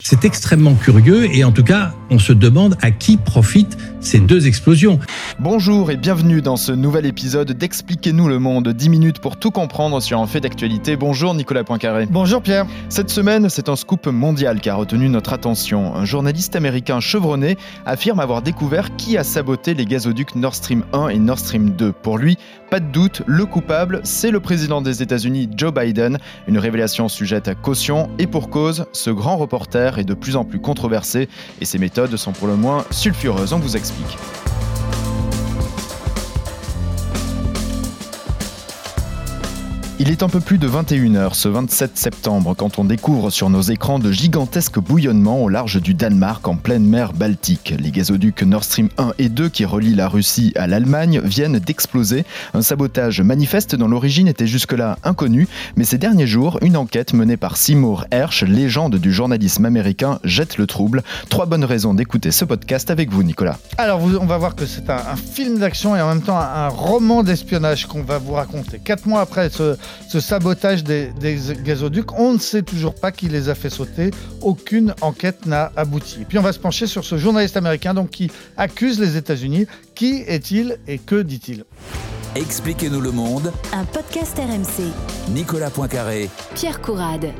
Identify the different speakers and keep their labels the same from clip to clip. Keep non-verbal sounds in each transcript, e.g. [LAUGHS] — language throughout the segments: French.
Speaker 1: C'est extrêmement curieux et en tout cas, on se demande à qui profitent ces deux explosions.
Speaker 2: Bonjour et bienvenue dans ce nouvel épisode d'Expliquez-nous le monde. 10 minutes pour tout comprendre sur un fait d'actualité. Bonjour Nicolas Poincaré.
Speaker 3: Bonjour Pierre.
Speaker 2: Cette semaine, c'est un scoop mondial qui a retenu notre attention. Un journaliste américain chevronné affirme avoir découvert qui a saboté les gazoducs Nord Stream 1 et Nord Stream 2. Pour lui, pas de doute, le coupable, c'est le président des États-Unis, Joe Biden. Une révélation sujette à caution et pour cause, ce grand reporter est de plus en plus controversé et ses méthodes sont pour le moins sulfureuses. On vous explique. Il est un peu plus de 21h ce 27 septembre quand on découvre sur nos écrans de gigantesques bouillonnements au large du Danemark en pleine mer Baltique. Les gazoducs Nord Stream 1 et 2 qui relient la Russie à l'Allemagne viennent d'exploser. Un sabotage manifeste dont l'origine était jusque-là inconnue, mais ces derniers jours, une enquête menée par Seymour Hersh, légende du journalisme américain, jette le trouble. Trois bonnes raisons d'écouter ce podcast avec vous, Nicolas.
Speaker 3: Alors, on va voir que c'est un, film d'action et en même temps un, un roman d'espionnage qu'on va vous raconter. Quatre mois après ce ce sabotage des, gazoducs. On ne sait toujours pas qui les a fait sauter. Aucune enquête n'a abouti. Et puis on va se pencher sur ce journaliste américain donc, qui accuse les États-Unis. Qui est-il et que dit-il?
Speaker 4: Expliquez-nous le monde.
Speaker 5: Un podcast RMC.
Speaker 4: Nicolas Poincaré.
Speaker 5: Pierre Courade.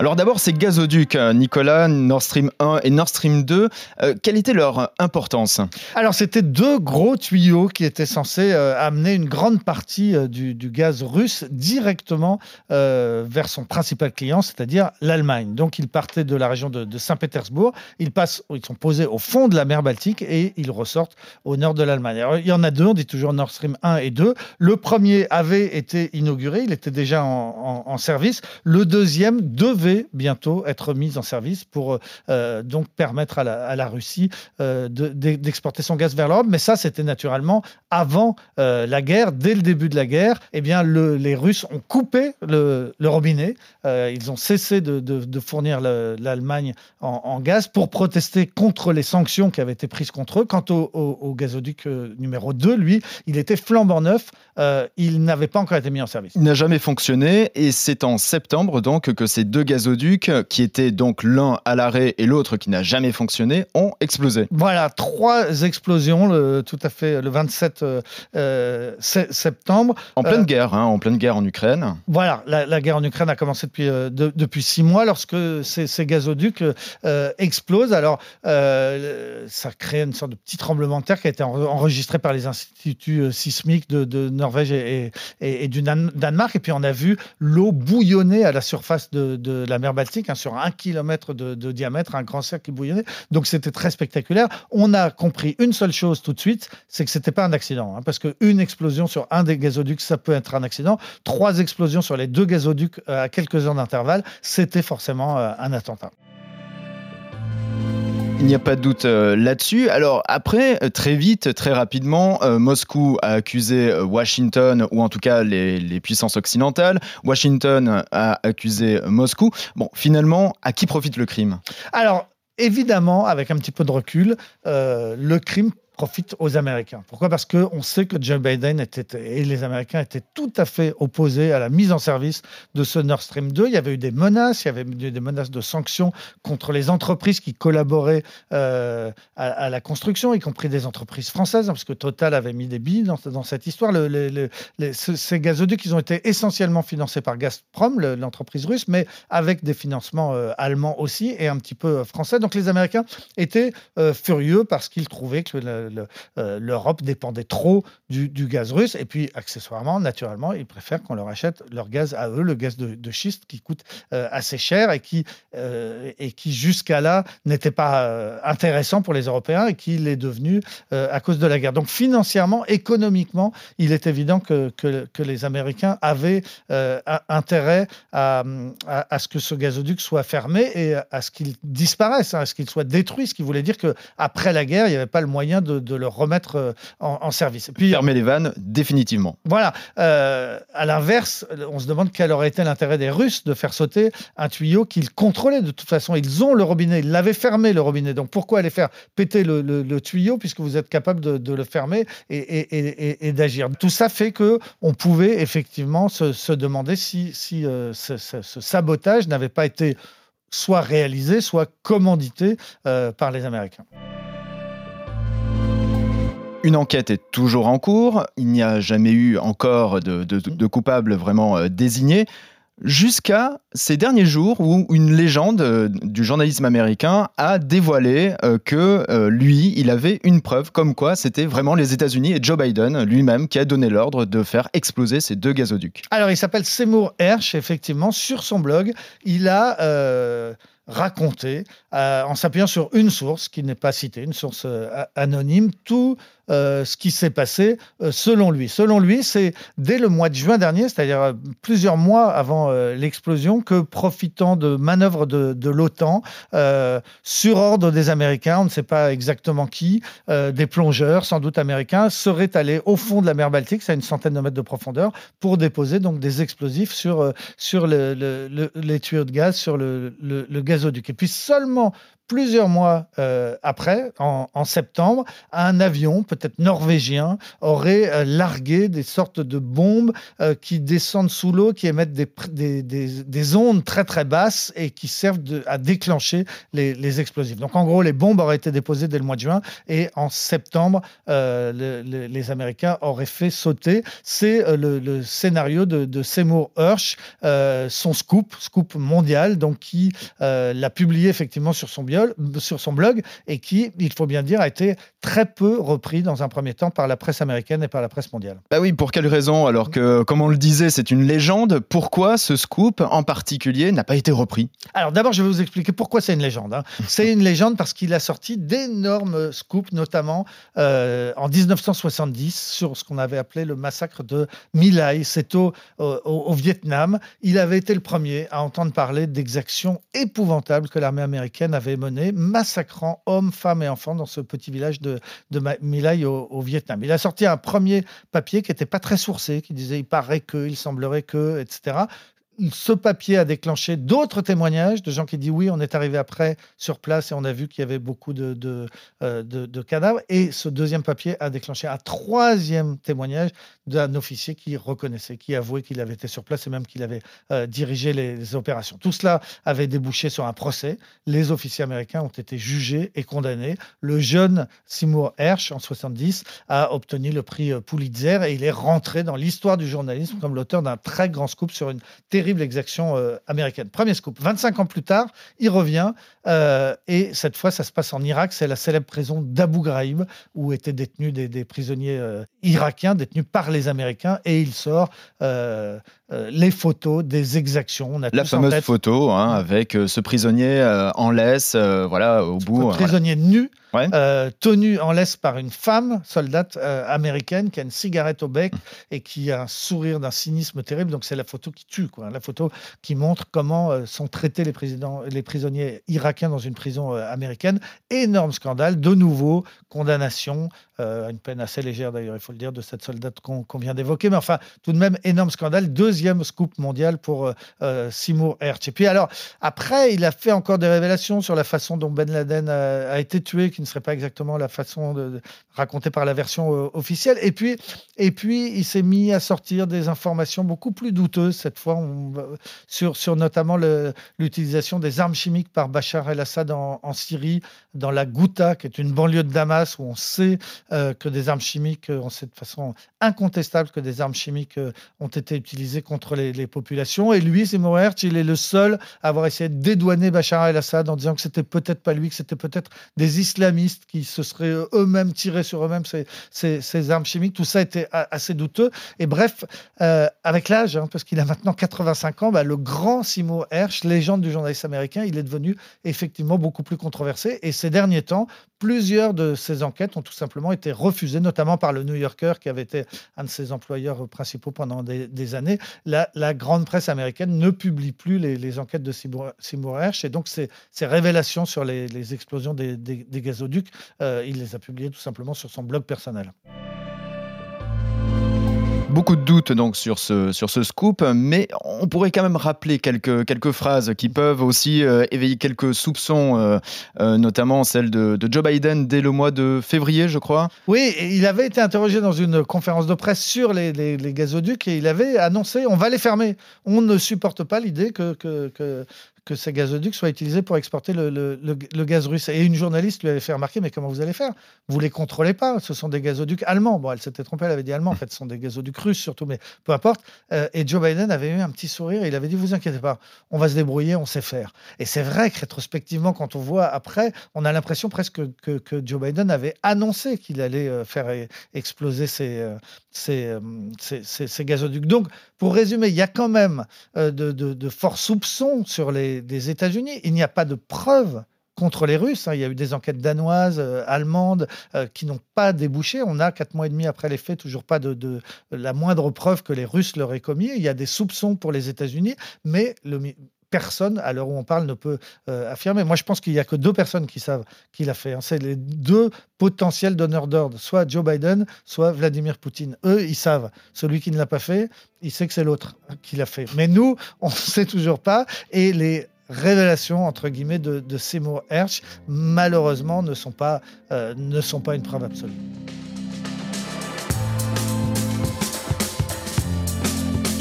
Speaker 2: Alors d'abord, ces gazoducs, euh, Nicolas, Nord Stream 1 et Nord Stream 2, euh, quelle était leur importance
Speaker 3: Alors c'était deux gros tuyaux qui étaient censés euh, amener une grande partie du, gaz russe directement vers son principal client, c'est-à-dire l'Allemagne. Donc ils partaient de la région de, Saint-Pétersbourg, ils ils sont posés au fond de la mer Baltique et ils ressortent au nord de l'Allemagne. il y en a deux, on dit toujours Nord Stream 1 et 2. Le premier avait été inauguré, il était déjà en service. Le deuxième devait bientôt être mise en service pour euh, euh, donc permettre à la, Russie euh, d'exporter son gaz vers l'Europe. Mais ça, c'était naturellement avant la guerre. Dès le début de la guerre, eh bien, les Russes ont coupé le, robinet. ils ont cessé de, fournir l'Allemagne en, gaz pour protester contre les sanctions qui avaient été prises contre eux. Quant au, gazoduc numéro 2, lui, il était flambant neuf. il n'avait pas encore été mis en service.
Speaker 2: Il n'a jamais fonctionné et c'est en septembre donc que ces deux gazoducs gazoducs, qui étaient donc l'un à l'arrêt et l'autre qui n'a jamais fonctionné, ont explosé.
Speaker 3: Voilà, trois explosions, le, tout à fait le 27 euh, euh, septembre.
Speaker 2: En pleine euh, guerre, hein, en pleine guerre en Ukraine.
Speaker 3: Voilà, la, guerre en Ukraine a commencé depuis, depuis six mois lorsque ces, ces gazoducs explosent. Alors, ça crée une sorte de petit tremblement de terre qui a été enregistré par les instituts sismiques de, Norvège et, et, du Danemark. Et puis, on a vu l'eau bouillonner à la surface de, de la mer Baltique, hein, sur un kilomètre de, diamètre, un grand cercle qui bouillonnait. Donc c'était très spectaculaire. On a compris une seule chose tout de suite, c'est que c'était pas un accident, hein, parce qu'une explosion sur un des gazoducs, ça peut être un accident. Trois explosions sur les deux gazoducs euh, à quelques heures d'intervalle, c'était forcément euh, un attentat.
Speaker 2: Il n'y a pas de doute euh, là-dessus. Alors après, euh, très vite, très rapidement, euh, Moscou a accusé Washington, ou en tout cas les, puissances occidentales. Washington a accusé Moscou. Bon, finalement, à qui profite le crime?
Speaker 3: Alors, évidemment, avec un petit peu de recul, le crime profite aux Américains. Pourquoi? Parce qu'on sait que Joe Biden était, et les Américains étaient tout à fait opposés à la mise en service de ce Nord Stream 2. Il y avait eu des menaces, il y avait eu des menaces de sanctions contre les entreprises qui collaboraient euh, à, la construction, y compris des entreprises françaises, hein, parce que Total avait mis des billes dans, cette histoire. Ces gazoducs, ils ont été essentiellement financés par Gazprom, l'entreprise russe, mais avec des financements euh, allemands aussi et un petit peu euh, français. Donc les Américains étaient furieux parce qu'ils trouvaient que euh, l'Europe dépendait trop du, gaz russe. Et puis, accessoirement, naturellement, ils préfèrent qu'on leur achète leur gaz à eux, le gaz de, schiste qui coûte euh, assez cher et qui, euh, et qui jusqu'à là, n'était pas intéressant pour les Européens et qui l'est devenu à cause de la guerre. Donc, financièrement, économiquement, il est évident que, que, les Américains avaient intérêt à, à, ce que ce gazoduc soit fermé et à ce qu'il disparaisse, hein, à ce qu'il soit détruit, ce qui voulait dire qu'après la guerre, il n'y avait pas le moyen de de, de le remettre euh, en, en service. Puis,
Speaker 2: Fermer les vannes définitivement.
Speaker 3: voilà. Euh, à l'inverse, on se demande quel aurait été l'intérêt des Russes de faire sauter un tuyau qu'ils contrôlaient. De toute façon, ils ont le robinet, ils l'avaient fermé le robinet. Donc pourquoi aller faire péter le, le- le tuyau puisque vous êtes capable de, de le fermer et, et- et- et- et d'agir? Tout ça fait que on pouvait effectivement se, se demander si, si euh, ce, ce- ce sabotage n'avait pas été soit réalisé, soit commandité euh, par les Américains.
Speaker 2: Une enquête est toujours en cours. Il n'y a jamais eu encore de, de, coupable vraiment euh, désigné. Jusqu'à ces derniers jours où une légende euh, du journalisme américain a dévoilé euh, que lui, il avait une preuve comme quoi c'était vraiment les États-Unis et Joe Biden lui-même qui a donné l'ordre de faire exploser ces deux gazoducs.
Speaker 3: Alors, il s'appelle Seymour Hersh, effectivement, sur son blog, il a raconté, en s'appuyant sur une source qui n'est pas citée, une source anonyme, tout euh, ce qui s'est passé euh, selon lui. Selon lui, c'est dès le mois de juin dernier, c'est-à-dire euh, plusieurs mois avant l'explosion, que profitant de manœuvres de, l'OTAN, sur ordre des Américains, on ne sait pas exactement qui, des plongeurs, sans doute américains, seraient allés au fond de la mer Baltique, c'est à une centaine de mètres de profondeur, pour déposer donc des explosifs sur, sur le- le- le- les tuyaux de gaz, sur le gazoduc. Et puis seulement plusieurs mois euh, après, en, septembre, un avion, peut-être norvégien, aurait euh, largué des sortes de bombes euh, qui descendent sous l'eau, qui émettent des, ondes très très basses et qui servent à déclencher les, explosifs. Donc en gros, les bombes auraient été déposées dès le mois de juin et en septembre, le- le- les Américains auraient fait sauter. C'est le, scénario de, Seymour Hersh, euh, son scoop, scoop mondial, donc qui l'a publié effectivement sur son, sur son blog et qui, il faut bien dire, a été très peu repris dans un premier temps par la presse américaine et par la presse mondiale.
Speaker 2: Bah oui, pour quelle raison? Alors que, comme on le disait, c'est une légende. Pourquoi ce scoop en particulier n'a pas été repris?
Speaker 3: Alors d'abord, je vais vous expliquer pourquoi c'est une légende. hein. [LAUGHS] C'est une légende parce qu'il a sorti d'énormes scoops, notamment euh, en 1970 sur ce qu'on avait appelé le massacre de My Lai. C'est au, au- au Vietnam. Il avait été le premier à entendre parler d'exactions épouvantables que l'armée américaine avait menées, massacrant hommes, femmes et enfants dans ce petit village de, de au, au Vietnam. Il a sorti un premier papier qui n'était pas très sourcé, qui disait il paraît que, il semblerait que, etc ce papier a déclenché d'autres témoignages de gens qui disent oui, on est arrivé après sur place et on a vu qu'il y avait beaucoup de, euh, cadavres. Et ce deuxième papier a déclenché un troisième témoignage d'un officier qui reconnaissait, qui avouait qu'il avait été sur place et même qu'il avait euh, dirigé les, opérations. Tout cela avait débouché sur un procès. Les officiers américains ont été jugés et condamnés. Le jeune Seymour Hersh, en 70, a obtenu le prix Pulitzer et il est rentré dans l'histoire du journalisme comme l'auteur d'un très grand scoop sur une terrible exaction euh, américaine. Premier scoop. 25 ans plus tard, il revient euh, et cette fois, ça se passe en Irak. C'est la célèbre prison d'Abu Ghraib où étaient détenus des, des prisonniers euh, irakiens détenus par les Américains et il sort les photos des exactions. On a
Speaker 2: La fameuse photo hein, avec ce prisonnier en laisse, voilà, au bout.
Speaker 3: un
Speaker 2: voilà.
Speaker 3: prisonnier nu,
Speaker 2: Ouais.
Speaker 3: euh, tenu en laisse par une femme soldate euh, américaine qui a une cigarette au bec et qui a un sourire d'un cynisme terrible. Donc c'est la photo qui tue, quoi. La photo qui montre comment euh, sont traités les, présidents, les prisonniers irakiens dans une prison américaine. Énorme scandale, de nouveau condamnation, euh, une peine assez légère d'ailleurs, il faut le dire, de cette soldate qu'on vient d'évoquer. Mais enfin, tout de même énorme scandale. Deuxième scoop mondial pour Seymour Hersh. Et puis alors, après, il a fait encore des révélations sur la façon dont Ben Laden a, a été tué, qui ne serait pas exactement la façon de, de- racontée par la version euh, officielle. Et puis, et puis, il s'est mis à sortir des informations beaucoup plus douteuses cette fois, sur, sur notamment l'utilisation des armes chimiques par Bachar el-Assad en, Syrie, dans la Ghouta, qui est une banlieue de Damas, où on sait euh, que des armes chimiques, on sait de façon incontestable que des armes chimiques euh, ont été utilisées contre les, populations. Et lui, Hersh, il est le seul à avoir essayé de dédouaner Bachar el-Assad en disant que c'était peut-être pas lui, que c'était peut-être des islamistes qui se seraient eux-mêmes tirés sur eux-mêmes ces, armes chimiques. Tout ça était assez douteux. Et bref, euh, avec l'âge, hein, parce qu'il a maintenant 85 ans, bah, le grand Seymour Hersh, légende du journaliste américain, il est devenu effectivement beaucoup plus controversé. Et ces derniers temps, plusieurs de ces enquêtes ont tout simplement été refusées, notamment par le New Yorker, qui avait été un de ses employeurs principaux pendant des, années. La, grande presse américaine ne publie plus les, enquêtes de Seymour Hersh, et donc ces, révélations sur les, explosions des, gazoducs, euh, il les a publiées tout simplement sur son blog personnel.
Speaker 2: Beaucoup de doutes donc sur ce, sur ce scoop, mais on pourrait quand même rappeler quelques, quelques phrases qui peuvent aussi euh, éveiller quelques soupçons, euh, euh, notamment celle de, Joe Biden dès le mois de février, je crois.
Speaker 3: Oui, il avait été interrogé dans une conférence de presse sur les, gazoducs et il avait annoncé on va les fermer. On ne supporte pas l'idée que, que ces gazoducs soient utilisés pour exporter le, gaz russe. Et une journaliste lui avait fait remarquer, mais comment vous allez faire? Vous les contrôlez pas, ce sont des gazoducs allemands. Bon, elle s'était trompée, elle avait dit allemand, en fait, ce sont des gazoducs russes surtout, mais peu importe. Euh, et Joe Biden avait eu un petit sourire il avait dit, vous inquiétez pas, on va se débrouiller, on sait faire. Et c'est vrai que rétrospectivement, quand on voit après, on a l'impression presque que, Joe Biden avait annoncé qu'il allait euh, faire e-, exploser ces, euh, ces, gazoducs. Donc, pour résumer, il y a quand même de forts soupçons sur les des, États-Unis. Il n'y a pas de preuves contre les Russes. Hein. Il y a eu des enquêtes danoises, euh, allemandes, euh, qui n'ont pas débouché. On a, quatre mois et demi après les faits, toujours pas de, la moindre preuve que les Russes l'auraient commis. Il y a des soupçons pour les États-Unis, mais le, personne, à l'heure où on parle, ne peut euh, affirmer. Moi, je pense qu'il n'y a que deux personnes qui savent qui l'a fait. Hein. C'est les deux potentiels donneurs d'ordre, soit Joe Biden, soit Vladimir Poutine. Eux, ils savent. Celui qui ne l'a pas fait, il sait que c'est l'autre qui l'a fait. Mais nous, [LAUGHS] on ne sait toujours pas. Et les révélations entre guillemets de, de Seymour Hersh malheureusement ne sont pas euh, ne sont pas une preuve absolue.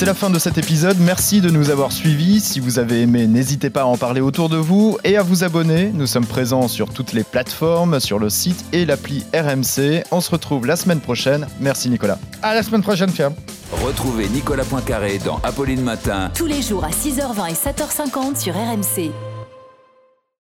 Speaker 2: C'est la fin de cet épisode. Merci de nous avoir suivis. Si vous avez aimé, n'hésitez pas à en parler autour de vous et à vous abonner. Nous sommes présents sur toutes les plateformes, sur le site et l'appli RMC. On se retrouve la semaine prochaine. Merci Nicolas.
Speaker 3: À la semaine prochaine, Pierre.
Speaker 4: Retrouvez Nicolas Poincaré dans Apolline Matin.
Speaker 5: Tous les jours à 6h20 et 7h50 sur RMC.